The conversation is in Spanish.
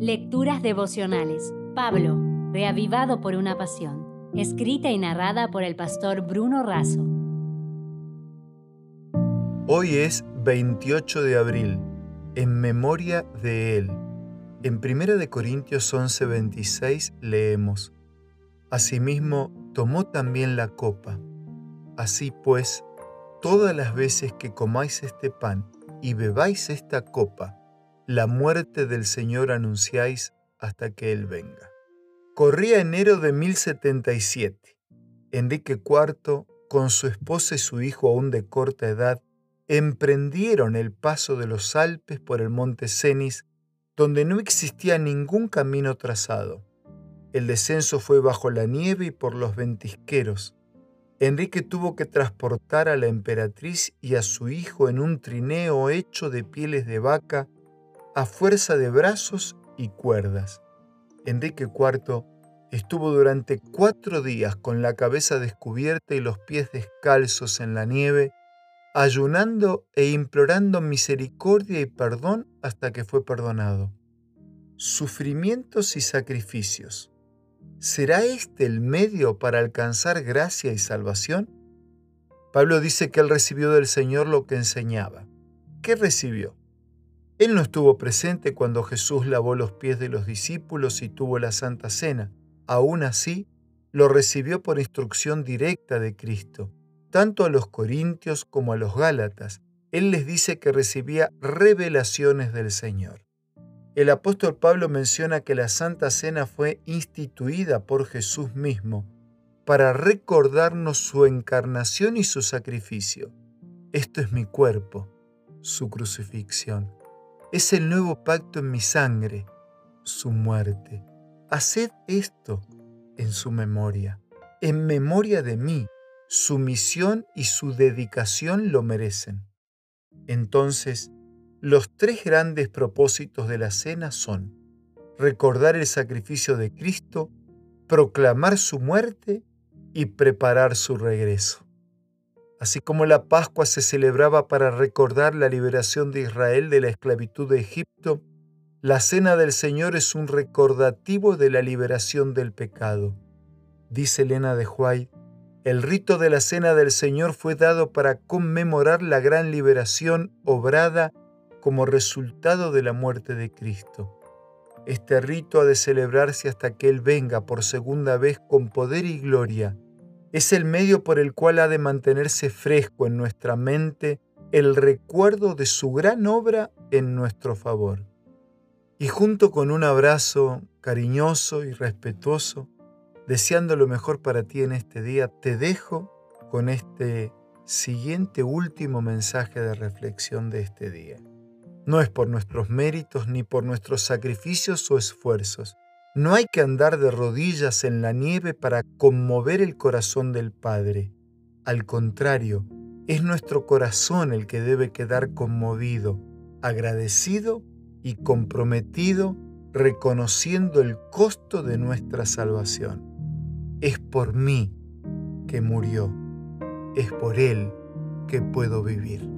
Lecturas devocionales. Pablo, reavivado por una pasión. Escrita y narrada por el pastor Bruno Razo. Hoy es 28 de abril, en memoria de él. En 1 Corintios 11:26 leemos, Asimismo, tomó también la copa. Así pues, todas las veces que comáis este pan y bebáis esta copa, la muerte del Señor anunciáis hasta que Él venga. Corría enero de 1077. Enrique IV, con su esposa y su hijo aún de corta edad, emprendieron el paso de los Alpes por el monte Cenis, donde no existía ningún camino trazado. El descenso fue bajo la nieve y por los ventisqueros. Enrique tuvo que transportar a la emperatriz y a su hijo en un trineo hecho de pieles de vaca a fuerza de brazos y cuerdas. Enrique IV estuvo durante cuatro días con la cabeza descubierta y los pies descalzos en la nieve, ayunando e implorando misericordia y perdón hasta que fue perdonado. Sufrimientos y sacrificios. ¿Será este el medio para alcanzar gracia y salvación? Pablo dice que él recibió del Señor lo que enseñaba. ¿Qué recibió? Él no estuvo presente cuando Jesús lavó los pies de los discípulos y tuvo la Santa Cena. Aún así, lo recibió por instrucción directa de Cristo, tanto a los corintios como a los gálatas. Él les dice que recibía revelaciones del Señor. El apóstol Pablo menciona que la Santa Cena fue instituida por Jesús mismo para recordarnos su encarnación y su sacrificio. Esto es mi cuerpo, su crucifixión. Es el nuevo pacto en mi sangre, su muerte. Haced esto en su memoria, en memoria de mí. Su misión y su dedicación lo merecen. Entonces, los tres grandes propósitos de la cena son recordar el sacrificio de Cristo, proclamar su muerte y preparar su regreso. Así como la Pascua se celebraba para recordar la liberación de Israel de la esclavitud de Egipto, la Cena del Señor es un recordativo de la liberación del pecado. Dice Elena de Huay, el rito de la Cena del Señor fue dado para conmemorar la gran liberación obrada como resultado de la muerte de Cristo. Este rito ha de celebrarse hasta que Él venga por segunda vez con poder y gloria es el medio por el cual ha de mantenerse fresco en nuestra mente el recuerdo de su gran obra en nuestro favor. Y junto con un abrazo cariñoso y respetuoso, deseando lo mejor para ti en este día, te dejo con este siguiente último mensaje de reflexión de este día. No es por nuestros méritos ni por nuestros sacrificios o esfuerzos, no hay que andar de rodillas en la nieve para conmover el corazón del Padre. Al contrario, es nuestro corazón el que debe quedar conmovido, agradecido y comprometido, reconociendo el costo de nuestra salvación. Es por mí que murió, es por Él que puedo vivir.